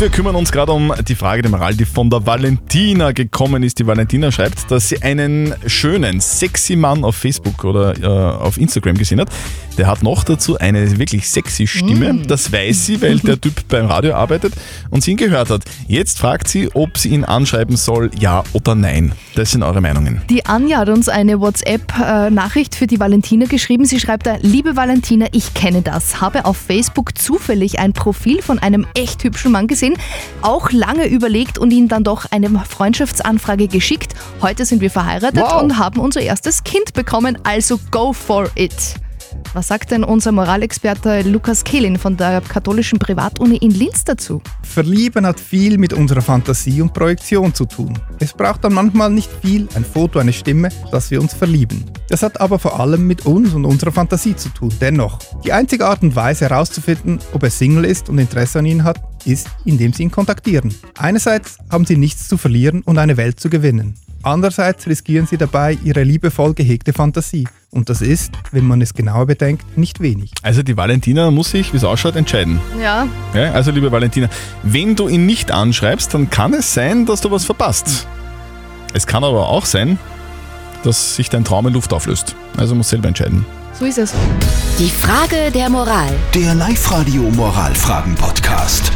Wir kümmern uns gerade um die Frage der Moral, die von der Valentina gekommen ist. Die Valentina schreibt, dass sie einen schönen, sexy Mann auf Facebook oder äh, auf Instagram gesehen hat. Der hat noch dazu eine wirklich sexy Stimme. Das weiß sie, weil der Typ beim Radio arbeitet und sie ihn gehört hat. Jetzt fragt sie, ob sie ihn anschreiben soll, ja oder nein. Das sind eure Meinungen. Die Anja hat uns eine WhatsApp-Nachricht für die Valentina geschrieben. Sie schreibt da, liebe Valentina, ich kenne das. Habe auf Facebook zufällig ein Profil von einem echt hübschen Mann gesehen, auch lange überlegt und ihn dann doch eine Freundschaftsanfrage geschickt. Heute sind wir verheiratet Wow. und haben unser erstes Kind bekommen, also go for it. Was sagt denn unser Moralexperte Lukas Kehlin von der katholischen Privatuni in Linz dazu? Verlieben hat viel mit unserer Fantasie und Projektion zu tun. Es braucht dann manchmal nicht viel, ein Foto, eine Stimme, dass wir uns verlieben. Das hat aber vor allem mit uns und unserer Fantasie zu tun. Dennoch, die einzige Art und Weise herauszufinden, ob er Single ist und Interesse an ihnen hat, ist, indem sie ihn kontaktieren. Einerseits haben sie nichts zu verlieren und eine Welt zu gewinnen. Andererseits riskieren sie dabei ihre liebevoll gehegte Fantasie. Und das ist, wenn man es genauer bedenkt, nicht wenig. Also die Valentina muss sich, wie es ausschaut, entscheiden. Ja, Ja, also liebe Valentina, wenn du ihn nicht anschreibst, dann kann es sein, dass du was verpasst. Es kann aber auch sein, dass sich dein Traum in Luft auflöst. Also musst selber entscheiden. so ist es. Die Frage der Moral. Der Live-Radio Moralfragen-Podcast.